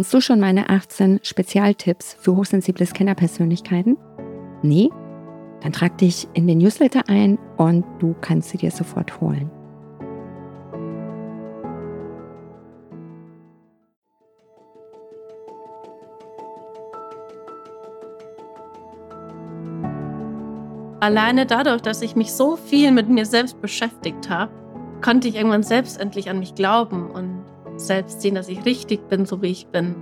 Kennst du schon meine 18 Spezialtipps für hochsensible Scannerpersönlichkeiten? Nee? Dann trag dich in den Newsletter ein und du kannst sie dir sofort holen. Alleine dadurch, dass ich mich so viel mit mir selbst beschäftigt habe, konnte ich irgendwann selbst endlich an mich glauben und selbst sehen, dass ich richtig bin, so wie ich bin.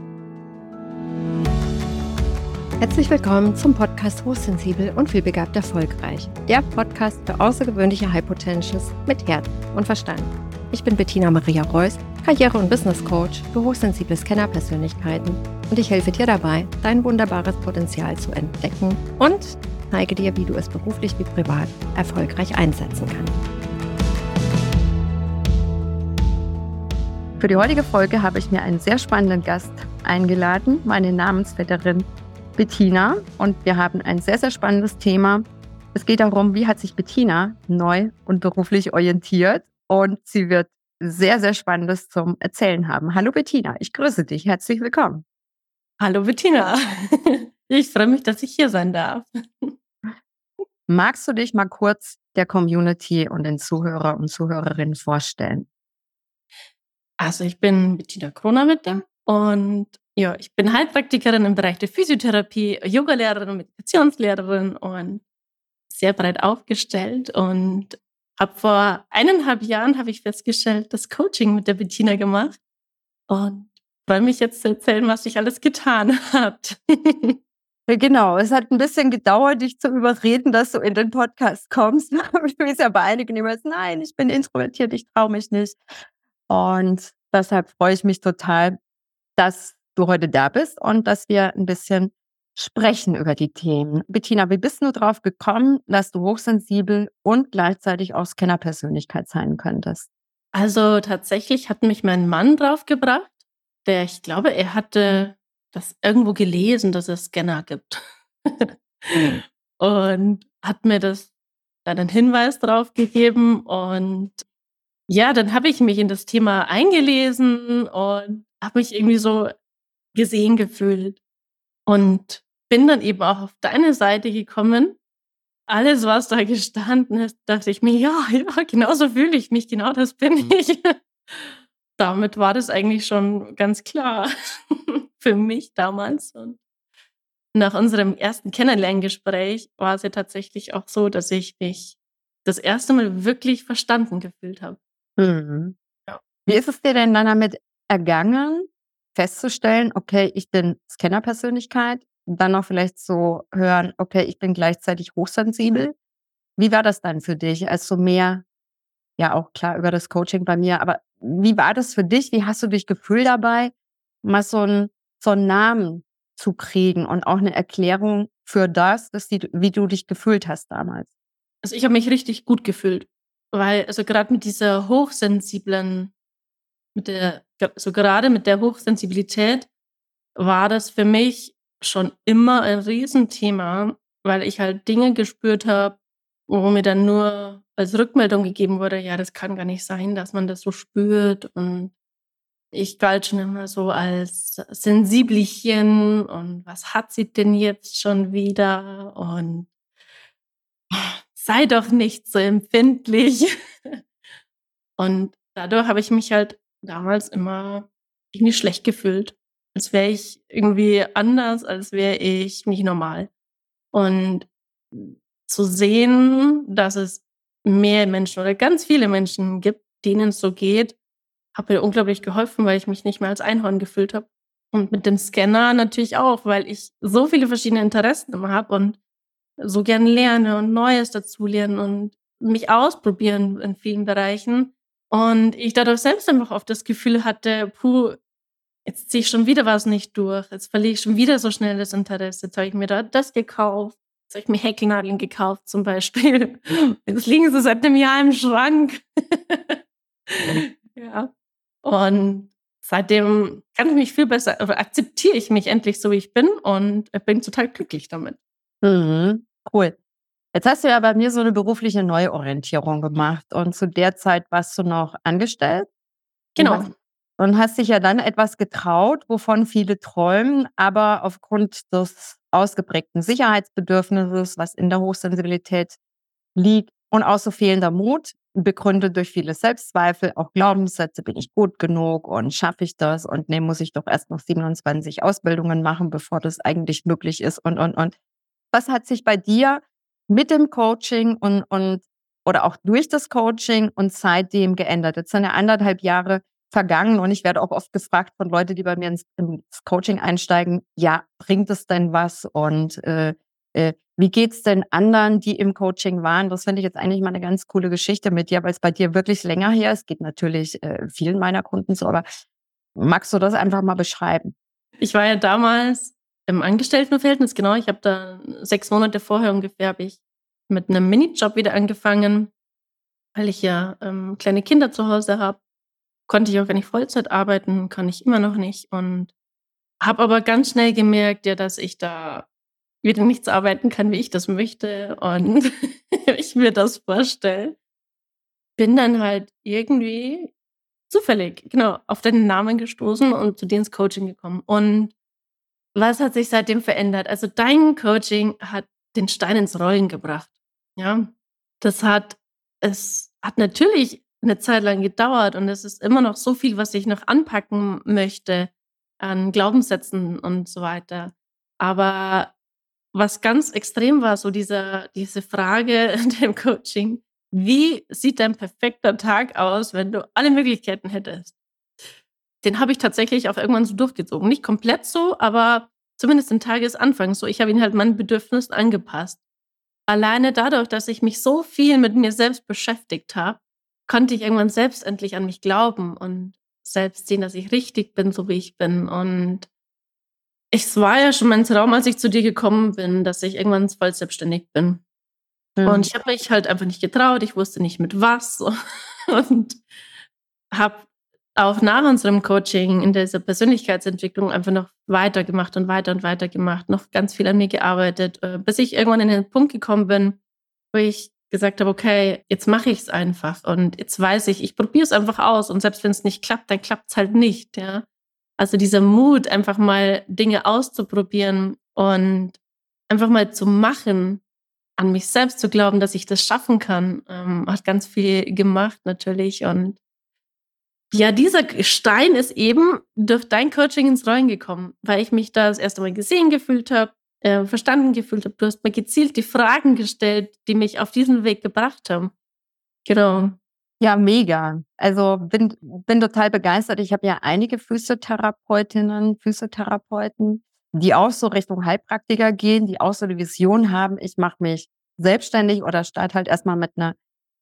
Herzlich willkommen zum Podcast Hochsensibel und vielbegabt erfolgreich. Der Podcast für außergewöhnliche High Potentials mit Herz und Verstand. Ich bin Bettina Maria Reuss, Karriere- und Business Coach für hochsensible Scanner-Persönlichkeiten und ich helfe dir dabei, dein wunderbares Potenzial zu entdecken und zeige dir, wie du es beruflich wie privat erfolgreich einsetzen kannst. Für die heutige Folge habe ich mir einen sehr spannenden Gast eingeladen, meine Namensvetterin Bettina. Und wir haben ein sehr, sehr spannendes Thema. Es geht darum, wie hat sich Bettina neu und beruflich orientiert. Und sie wird sehr, sehr Spannendes zum Erzählen haben. Hallo Bettina, ich grüße dich. Herzlich willkommen. Hallo Bettina. Ich freue mich, dass ich hier sein darf. Magst du dich mal kurz der Community und den Zuhörer und Zuhörerinnen vorstellen? Also ich bin Bettina Kronawitte und ja, ich bin Heilpraktikerin im Bereich der Physiotherapie, Yogalehrerin und Meditationslehrerin und sehr breit aufgestellt und habe vor eineinhalb Jahren habe ich festgestellt, das Coaching mit der Bettina gemacht und freue mich jetzt zu erzählen, was sich alles getan hat. Genau, es hat ein bisschen gedauert, dich zu überreden, dass du in den Podcast kommst. du bist ja bei einigen immer, nein, ich bin introvertiert, ich traue mich nicht. Und deshalb freue ich mich total, dass du heute da bist und dass wir ein bisschen sprechen über die Themen. Bettina, wie bist du drauf gekommen, dass du hochsensibel und gleichzeitig auch Scanner-Persönlichkeit sein könntest? Also tatsächlich hat mich mein Mann draufgebracht, der, ich glaube, er hatte das irgendwo gelesen, dass es Scanner gibt. Mhm. Und hat mir das dann einen Hinweis drauf gegeben. Und ja, dann habe ich mich in das Thema eingelesen und habe mich irgendwie so gesehen gefühlt. Und bin dann eben auch auf deine Seite gekommen. Alles, was da gestanden ist, dachte ich mir, ja, ja, genauso fühle ich mich, genau das bin mhm. ich. Damit war das eigentlich schon ganz klar für mich damals. Und nach unserem ersten Kennenlerngespräch war es ja tatsächlich auch so, dass ich mich das erste Mal wirklich verstanden gefühlt habe. Mhm. Ja. Wie ist es dir denn dann damit ergangen, festzustellen, okay, ich bin Scanner-Persönlichkeit, dann auch vielleicht so hören, okay, ich bin gleichzeitig hochsensibel. Wie war das dann für dich, als du mehr, ja auch klar über das Coaching bei mir, aber wie war das für dich? Wie hast du dich gefühlt dabei, mal so ein so einen Namen zu kriegen und auch eine Erklärung für das, dass die, wie du dich gefühlt hast damals. Also ich habe mich richtig gut gefühlt, weil also gerade mit dieser hochsensiblen, mit der, so gerade mit der Hochsensibilität war das für mich schon immer ein Riesenthema, weil ich halt Dinge gespürt habe, wo mir dann nur als Rückmeldung gegeben wurde, ja, das kann gar nicht sein, dass man das so spürt. Und ich galt schon immer so als Sensibelchen und was hat sie denn jetzt schon wieder? Und sei doch nicht so empfindlich. Und dadurch habe ich mich halt damals immer irgendwie schlecht gefühlt, als wäre ich irgendwie anders, als wäre ich nicht normal. Und zu sehen, dass es mehr Menschen oder ganz viele Menschen gibt, denen es so geht, hat mir unglaublich geholfen, weil ich mich nicht mehr als Einhorn gefühlt habe. Und mit dem Scanner natürlich auch, weil ich so viele verschiedene Interessen immer habe und so gern lerne und Neues dazulernen und mich ausprobieren in vielen Bereichen. Und ich dadurch selbst einfach oft das Gefühl hatte, puh, jetzt ziehe ich schon wieder was nicht durch, jetzt verliere ich schon wieder so schnell das Interesse. Jetzt habe ich mir da das gekauft, jetzt habe ich mir Häkelnadeln gekauft zum Beispiel. Jetzt liegen sie seit einem Jahr im Schrank. ja. Und seitdem kann ich mich viel besser, oder akzeptiere ich mich endlich so, wie ich bin und bin total glücklich damit. Mhm, cool. Jetzt hast du ja bei mir so eine berufliche Neuorientierung gemacht und zu der Zeit warst du noch angestellt. Genau. und hast dich ja dann etwas getraut, wovon viele träumen, aber aufgrund des ausgeprägten Sicherheitsbedürfnisses, was in der Hochsensibilität liegt und auch so fehlender Mut, begründet durch viele Selbstzweifel, auch Glaubenssätze, bin ich gut genug und schaffe ich das und nee, muss ich doch erst noch 27 Ausbildungen machen, bevor das eigentlich möglich ist und, und, und. Was hat sich bei dir mit dem Coaching und, und oder auch durch das Coaching und seitdem geändert? Jetzt sind ja anderthalb Jahre vergangen und ich werde auch oft gefragt von Leuten, die bei mir ins, ins Coaching einsteigen, ja, bringt es denn was und äh, äh, wie geht's denn anderen, die im Coaching waren? Das finde ich jetzt eigentlich mal eine ganz coole Geschichte mit dir, weil es bei dir wirklich länger her ist. Geht natürlich äh, vielen meiner Kunden so, aber magst du das einfach mal beschreiben? Ich war ja damals im Angestelltenverhältnis, genau. Ich habe da sechs Monate vorher ungefähr ich mit einem Minijob wieder angefangen, weil ich ja ähm, kleine Kinder zu Hause habe konnte ich auch gar nicht Vollzeit arbeiten, kann ich immer noch nicht. Und habe aber ganz schnell gemerkt, ja, dass ich da wieder nichts arbeiten kann, wie ich das möchte und ich mir das vorstelle. Bin dann halt irgendwie zufällig, genau, auf deinen Namen gestoßen und zu dir ins Coaching gekommen. Und was hat sich seitdem verändert? Also dein Coaching hat den Stein ins Rollen gebracht. Ja, das hat, es hat natürlich eine Zeit lang gedauert und es ist immer noch so viel, was ich noch anpacken möchte an Glaubenssätzen und so weiter. Aber was ganz extrem war, so diese, diese Frage dem Coaching, wie sieht dein perfekter Tag aus, wenn du alle Möglichkeiten hättest? Den habe ich tatsächlich auch irgendwann so durchgezogen. Nicht komplett so, aber zumindest den Tagesanfang so. Ich habe ihn halt meinen Bedürfnissen angepasst. Alleine dadurch, dass ich mich so viel mit mir selbst beschäftigt habe, konnte ich irgendwann selbst endlich an mich glauben und selbst sehen, dass ich richtig bin, so wie ich bin. Und es war ja schon mein Traum, als ich zu dir gekommen bin, dass ich irgendwann voll selbstständig bin. Mhm. Und ich habe mich halt einfach nicht getraut. Ich wusste nicht mit was und habe auch nach unserem Coaching in dieser Persönlichkeitsentwicklung einfach noch weitergemacht und weiter und weiter gemacht, noch ganz viel an mir gearbeitet, äh, bis ich irgendwann in den Punkt gekommen bin, wo ich gesagt habe, okay, jetzt mache ich es einfach und jetzt weiß ich, ich probiere es einfach aus und selbst wenn es nicht klappt, dann klappt es halt nicht, ja. Also dieser Mut, einfach mal Dinge auszuprobieren und einfach mal zu machen, an mich selbst zu glauben, dass ich das schaffen kann, ähm, hat ganz viel gemacht natürlich und ja, dieser Stein ist eben durch dein Coaching ins Rollen gekommen, weil ich mich da das erste Mal gesehen gefühlt habe, äh, verstanden gefühlt habe. Du hast mir gezielt die Fragen gestellt, die mich auf diesen Weg gebracht haben. Genau. Ja, mega. Also bin, bin total begeistert. Ich habe ja einige Physiotherapeutinnen, Physiotherapeuten, die auch so Richtung Heilpraktiker gehen, die auch so eine Vision haben, ich mache mich selbstständig oder starte halt erstmal mit einer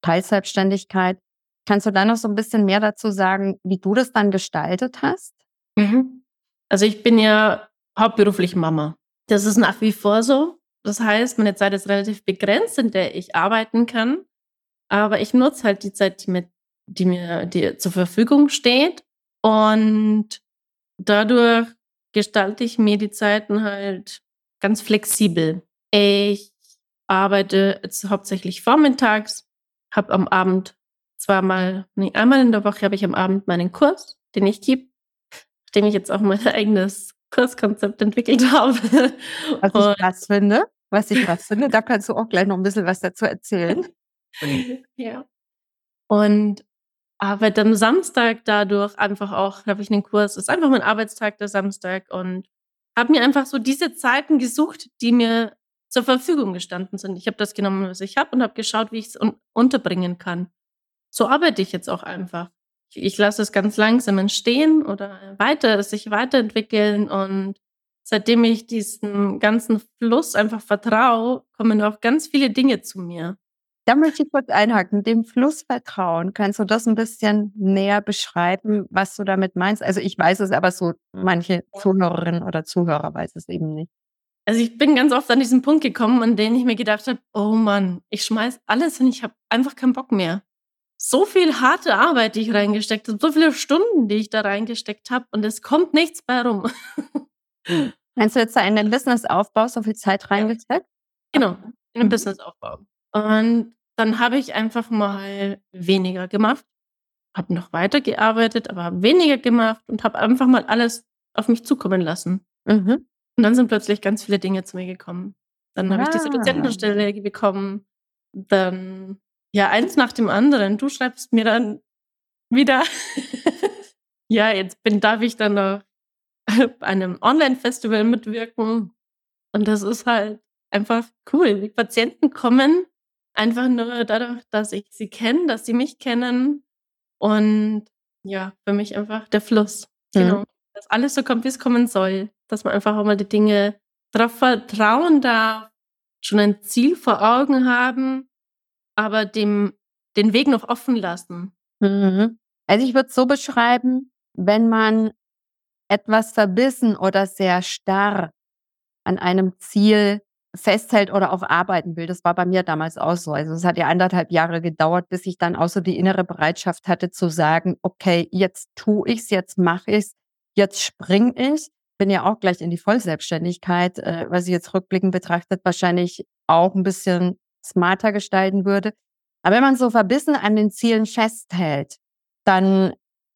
Teilselbstständigkeit. Kannst du da noch so ein bisschen mehr dazu sagen, wie du das dann gestaltet hast? Mhm. Also ich bin ja hauptberuflich Mama. Das ist nach wie vor so. Das heißt, meine Zeit ist relativ begrenzt, in der ich arbeiten kann. Aber ich nutze halt die Zeit, die mir, die mir die zur Verfügung steht. Und dadurch gestalte ich mir die Zeiten halt ganz flexibel. Ich arbeite jetzt hauptsächlich vormittags, habe am Abend zweimal, nee, einmal in der Woche habe ich am Abend meinen Kurs, den ich gebe, nachdem ich jetzt auch mein eigenes Kurskonzept entwickelt habe. Was ich krass finde, was ich krass finde, da kannst du auch gleich noch ein bisschen was dazu erzählen. ja. Und arbeite am Samstag dadurch einfach auch, habe ich einen Kurs, ist einfach mein Arbeitstag der Samstag und habe mir einfach so diese Zeiten gesucht, die mir zur Verfügung gestanden sind. Ich habe das genommen, was ich habe und habe geschaut, wie ich es un unterbringen kann. So arbeite ich jetzt auch einfach ich lasse es ganz langsam entstehen oder weiter, sich weiterentwickeln und seitdem ich diesen ganzen Fluss einfach vertraue, kommen auch ganz viele Dinge zu mir. Da möchte ich kurz einhaken. Dem Fluss vertrauen. Kannst du das ein bisschen näher beschreiben, was du damit meinst? Also ich weiß es, aber so manche Zuhörerinnen oder Zuhörer weiß es eben nicht. Also ich bin ganz oft an diesen Punkt gekommen, an dem ich mir gedacht habe, oh Mann, ich schmeiß alles und ich habe einfach keinen Bock mehr so viel harte Arbeit, die ich reingesteckt habe, so viele Stunden, die ich da reingesteckt habe und es kommt nichts bei rum. Hm. Meinst du jetzt da in den Businessaufbau so viel Zeit reingesteckt? Genau, in den Businessaufbau. Und dann habe ich einfach mal weniger gemacht, habe noch weitergearbeitet, aber habe weniger gemacht und habe einfach mal alles auf mich zukommen lassen. Mhm. Und dann sind plötzlich ganz viele Dinge zu mir gekommen. Dann habe ich diese Ah. Dozentenstelle bekommen. Dann, ja, eins nach dem anderen. Du schreibst mir dann wieder, ja, jetzt bin, darf ich dann noch bei einem Online-Festival mitwirken. Und das ist halt einfach cool. Die Patienten kommen einfach nur dadurch, dass ich sie kenne, dass sie mich kennen. Und ja, für mich einfach der Fluss. Mhm. Genau. Dass alles so kommt, wie es kommen soll. Dass man einfach auch mal die Dinge darauf vertrauen darf, schon ein Ziel vor Augen haben, aber dem, den Weg noch offen lassen. Mhm. Also ich würde es so beschreiben, wenn man etwas verbissen oder sehr starr an einem Ziel festhält oder auch arbeiten will. Das war bei mir damals auch so. Also es hat ja anderthalb Jahre gedauert, bis ich dann auch so die innere Bereitschaft hatte zu sagen, okay, jetzt tue ich's, jetzt mache ich's, jetzt spring ich. Bin ja auch gleich in die Vollselbstständigkeit, äh, was ich jetzt rückblickend betrachtet wahrscheinlich auch ein bisschen smarter gestalten würde. Aber wenn man so verbissen an den Zielen festhält, dann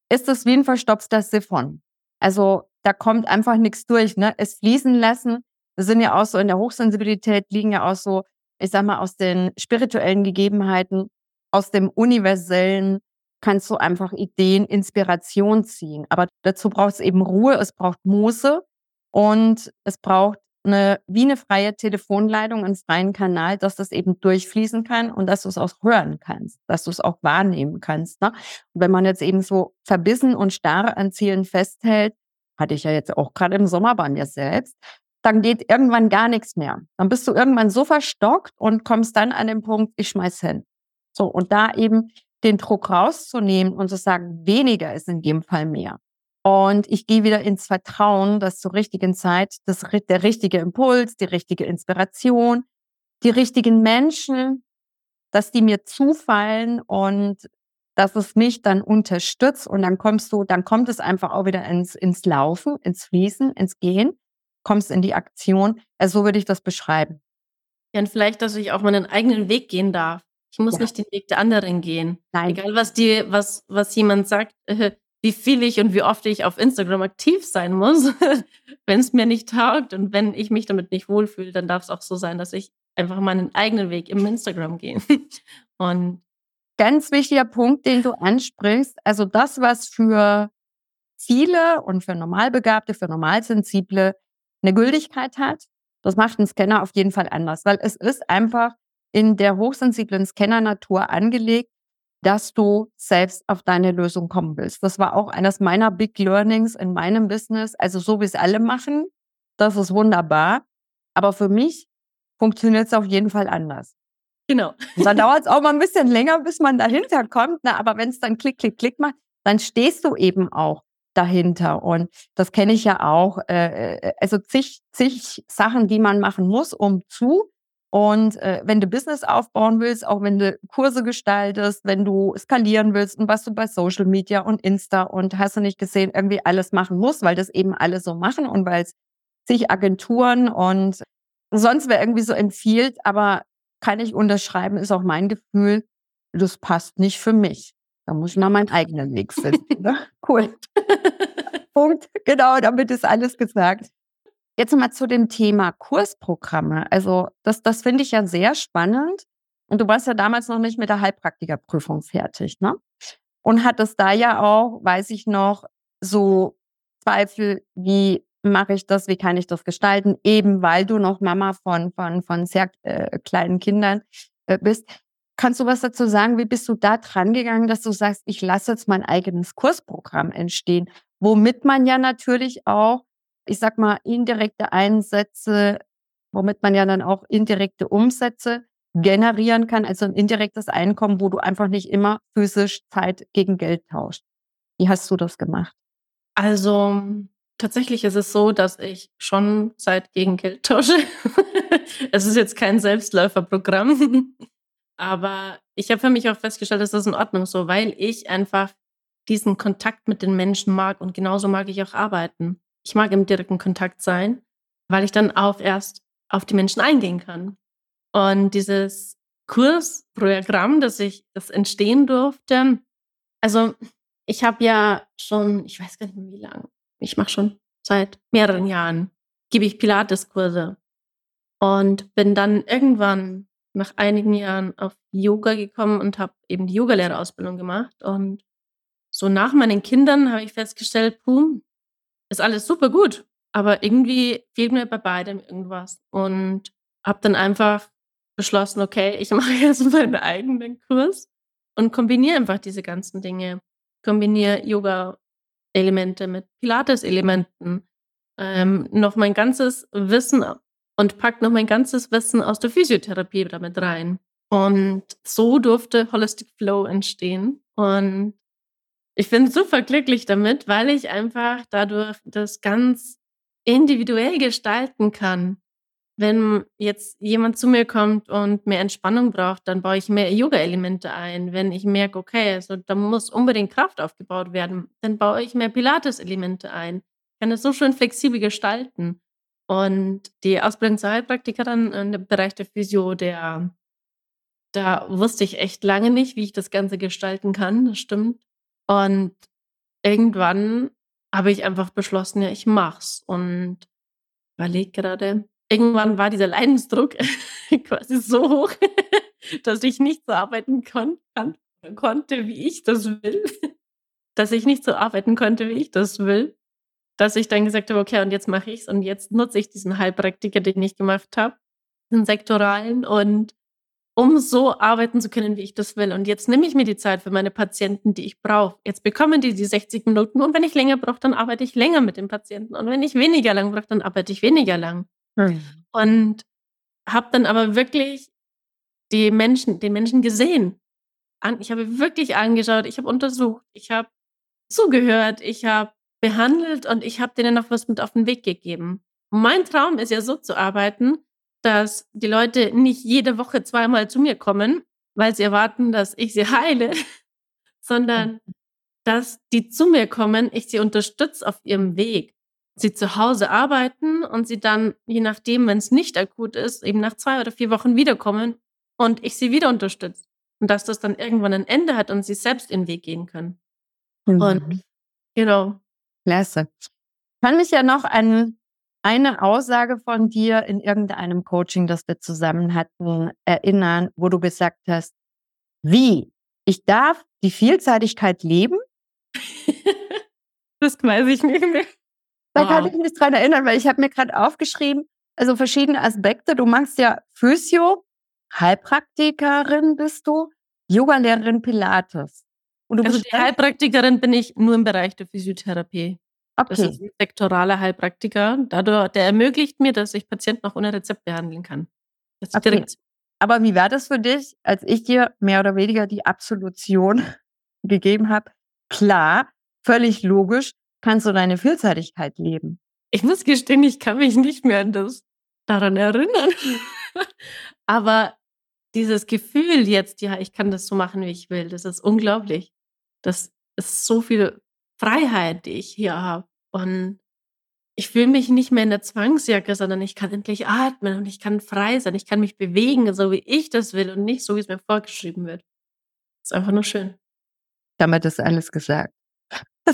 ist es wie ein verstopfter Siphon. Also da kommt einfach nichts durch. Ne? Es fließen lassen. Wir sind ja auch so in der Hochsensibilität, liegen ja auch so, ich sag mal, aus den spirituellen Gegebenheiten, aus dem Universellen kannst du einfach Ideen, Inspiration ziehen. Aber dazu braucht es eben Ruhe, es braucht Muße und es braucht eine, wie eine freie Telefonleitung, einen freien Kanal, dass das eben durchfließen kann und dass du es auch hören kannst, dass du es auch wahrnehmen kannst. Ne? Und wenn man jetzt eben so verbissen und starr an Zielen festhält, hatte ich ja jetzt auch gerade im Sommer bei mir selbst, dann geht irgendwann gar nichts mehr. Dann bist du irgendwann so verstockt und kommst dann an den Punkt, ich schmeiß hin. So, und da eben den Druck rauszunehmen und zu sagen, weniger ist in dem Fall mehr. Und ich gehe wieder ins Vertrauen, dass zur richtigen Zeit das, der richtige Impuls, die richtige Inspiration, die richtigen Menschen, dass die mir zufallen und dass es mich dann unterstützt und dann kommst du, dann kommt es einfach auch wieder ins, ins Laufen, ins Fließen, ins Gehen, kommst in die Aktion. Also so würde ich das beschreiben. Ja, und vielleicht, dass ich auch meinen eigenen Weg gehen darf. Ich muss Ja. nicht den Weg der anderen gehen. Nein. Egal, was die, was, was jemand sagt, äh, wie viel ich und wie oft ich auf Instagram aktiv sein muss. wenn es mir nicht taugt und wenn ich mich damit nicht wohlfühle, dann darf es auch so sein, dass ich einfach meinen eigenen Weg im Instagram gehe. und Ganz wichtiger Punkt, den du ansprichst. Also das, was für viele und für Normalbegabte, für Normalsensible eine Gültigkeit hat, das macht ein Scanner auf jeden Fall anders, weil es ist einfach in der hochsensiblen Scanner-Natur angelegt, dass du selbst auf deine Lösung kommen willst. Das war auch eines meiner Big Learnings in meinem Business. Also so wie es alle machen, das ist wunderbar. Aber für mich funktioniert es auf jeden Fall anders. genau. Und dann dauert es auch mal ein bisschen länger, bis man dahinter kommt. Ne? Aber wenn es dann klick, klick, klick macht, dann stehst du eben auch dahinter. Und das kenne ich ja auch. Äh, äh, also zig, zig Sachen, die man machen muss, um zu. Und äh, wenn du Business aufbauen willst, auch wenn du Kurse gestaltest, wenn du skalieren willst und was du bei Social Media und Insta und hast du nicht gesehen, irgendwie alles machen musst, weil das eben alle so machen und weil es zig Agenturen und sonst wer irgendwie so empfiehlt, aber kann ich unterschreiben, ist auch mein Gefühl, das passt nicht für mich. Da muss ich mal meinen eigenen Weg finden. Ne? Cool. Punkt. Genau, damit ist alles gesagt. Jetzt mal zu dem Thema Kursprogramme. Also das, das finde ich ja sehr spannend. Und du warst ja damals noch nicht mit der Heilpraktikerprüfung fertig, ne? Und hattest da ja auch, weiß ich noch, so Zweifel, wie mache ich das, wie kann ich das gestalten, eben weil du noch Mama von, von, von sehr äh, kleinen Kindern äh, bist. Kannst du was dazu sagen? Wie bist du da dran gegangen, dass du sagst, ich lasse jetzt mein eigenes Kursprogramm entstehen, womit man ja natürlich auch, ich sag mal, indirekte Einsätze, womit man ja dann auch indirekte Umsätze generieren kann, also ein indirektes Einkommen, wo du einfach nicht immer physisch Zeit gegen Geld tauscht. Wie hast du das gemacht? Also tatsächlich ist es so, dass ich schon Zeit gegen Geld tausche. es ist jetzt kein Selbstläuferprogramm, aber ich habe für mich auch festgestellt, dass das in Ordnung so, weil ich einfach diesen Kontakt mit den Menschen mag und genauso mag ich auch arbeiten. Ich mag im direkten Kontakt sein, weil ich dann auch erst auf die Menschen eingehen kann. Und dieses Kursprogramm, das ich, das entstehen durfte, Also ich habe ja schon, ich weiß gar nicht mehr wie lange, ich mache schon seit mehreren Jahren, gebe ich Pilates-Kurse und bin dann irgendwann nach einigen Jahren auf Yoga gekommen und habe eben die Yogalehrerausbildung gemacht. Und so nach meinen Kindern habe ich festgestellt, puh, ist alles super gut, aber irgendwie fehlt mir bei beidem irgendwas. Und habe dann einfach beschlossen, okay, ich mache jetzt meinen eigenen Kurs und kombiniere einfach diese ganzen Dinge. Kombiniere Yoga-Elemente mit Pilates-Elementen, ähm, noch mein ganzes Wissen und pack noch mein ganzes Wissen aus der Physiotherapie damit rein. Und so durfte Holistic Flow entstehen. Und ich bin super glücklich damit, weil ich einfach dadurch das ganz individuell gestalten kann. Wenn jetzt jemand zu mir kommt und mehr Entspannung braucht, dann baue ich mehr Yoga-Elemente ein. Wenn ich merke, okay, also da muss unbedingt Kraft aufgebaut werden, dann baue ich mehr Pilates-Elemente ein. Ich kann es so schön flexibel gestalten. Und die Ausbildung zur Heilpraktikerin im Bereich der Physio, der, da wusste ich echt lange nicht, wie ich das Ganze gestalten kann, das stimmt. Und irgendwann habe ich einfach beschlossen, ja, ich mach's. Und überlege gerade, irgendwann war dieser Leidensdruck quasi so hoch, dass ich nicht so arbeiten kon konnte, wie ich das will. dass ich nicht so arbeiten konnte, wie ich das will dass ich dann gesagt habe, okay, und jetzt mache ich es und jetzt nutze ich diesen Heilpraktiker, den ich gemacht habe, den sektoralen und um so arbeiten zu können, wie ich das will. Und jetzt nehme ich mir die Zeit für meine Patienten, die ich brauche. Jetzt bekommen die die 60 Minuten und wenn ich länger brauche, dann arbeite ich länger mit dem Patienten. Und wenn ich weniger lang brauche, dann arbeite ich weniger lang. Hm. Und habe dann aber wirklich die Menschen, den Menschen gesehen. Ich habe wirklich angeschaut, ich habe untersucht, ich habe zugehört, ich habe behandelt und ich habe denen noch was mit auf den Weg gegeben. Und mein Traum ist ja so zu arbeiten, dass die Leute nicht jede Woche zweimal zu mir kommen, weil sie erwarten, dass ich sie heile, sondern dass die zu mir kommen, ich sie unterstütze auf ihrem Weg. Sie zu Hause arbeiten und sie dann, je nachdem, wenn es nicht akut ist, eben nach zwei oder vier Wochen wiederkommen und ich sie wieder unterstütze. Und dass das dann irgendwann ein Ende hat und sie selbst den Weg gehen können. Mhm. Und genau, Klasse. Ich kann mich ja noch an eine Aussage von dir in irgendeinem Coaching, das wir zusammen hatten, erinnern, wo du gesagt hast, wie? Ich darf die Vielseitigkeit leben? das weiß ich nicht mehr. Da wow. kann ich mich dran erinnern, weil ich habe mir gerade aufgeschrieben, also verschiedene Aspekte. Du machst ja Physio, Heilpraktikerin bist du, Yogalehrerin Pilates. also die Heilpraktikerin bin ich nur im Bereich der Physiotherapie. Okay. Das ist ein sektoraler Heilpraktiker. Dadurch, der ermöglicht mir, dass ich Patienten auch ohne Rezept behandeln kann. Okay. Aber wie war das für dich, als ich dir mehr oder weniger die Absolution gegeben habe? Klar, völlig logisch, kannst du deine Vielseitigkeit leben. Ich muss gestehen, ich kann mich nicht mehr an das daran erinnern. Aber dieses Gefühl jetzt, ja, ich kann das so machen, wie ich will, das ist unglaublich. Das ist so viel Freiheit, die ich hier habe. Und ich fühle mich nicht mehr in der Zwangsjacke, sondern ich kann endlich atmen und ich kann frei sein. Ich kann mich bewegen, so wie ich das will und nicht so, wie es mir vorgeschrieben wird. Ist einfach nur schön. Damit ist alles gesagt.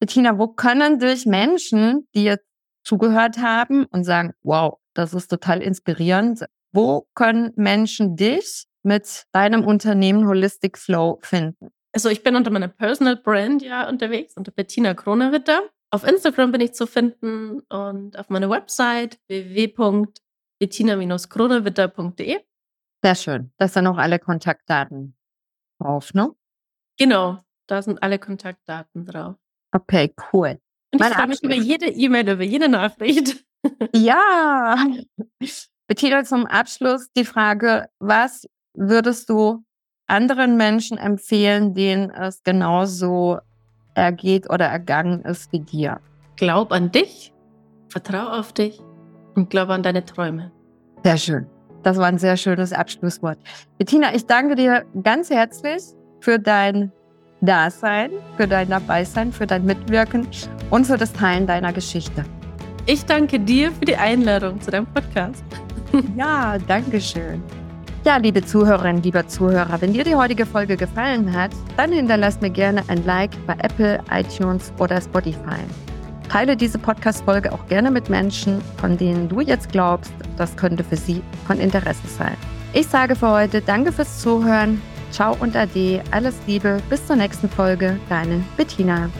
Bettina, wo können durch Menschen, die jetzt zugehört haben und sagen, wow, das ist total inspirierend, wo können Menschen dich mit deinem Unternehmen Holistic Flow finden? Also ich bin unter meiner Personal Brand ja unterwegs, unter Bettina Kronewitter. Auf Instagram bin ich zu finden und auf meiner Website www.bettina-kronewitter.de. Sehr schön. Da sind auch alle Kontaktdaten drauf, ne? Genau, da sind alle Kontaktdaten drauf. Okay, cool. Und ich freue mich über jede E-Mail, über jede Nachricht. ja. Bettina, zum Abschluss die Frage, was würdest du anderen Menschen empfehlen, denen es genauso ergeht oder ergangen ist wie dir? Glaub an dich, vertrau auf dich und glaub an deine Träume. Sehr schön. Das war ein sehr schönes Abschlusswort. Bettina, ich danke dir ganz herzlich für dein Dasein, für dein Dabeisein, für dein Mitwirken und für das Teilen deiner Geschichte. Ich danke dir für die Einladung zu deinem Podcast. ja, danke schön. Ja, liebe Zuhörerinnen, lieber Zuhörer, wenn dir die heutige Folge gefallen hat, dann hinterlass mir gerne ein Like bei Apple, iTunes oder Spotify. Teile diese Podcast-Folge auch gerne mit Menschen, von denen du jetzt glaubst, das könnte für sie von Interesse sein. Ich sage für heute Danke fürs Zuhören. Ciao und Ade. Alles Liebe. Bis zur nächsten Folge. Deine Bettina.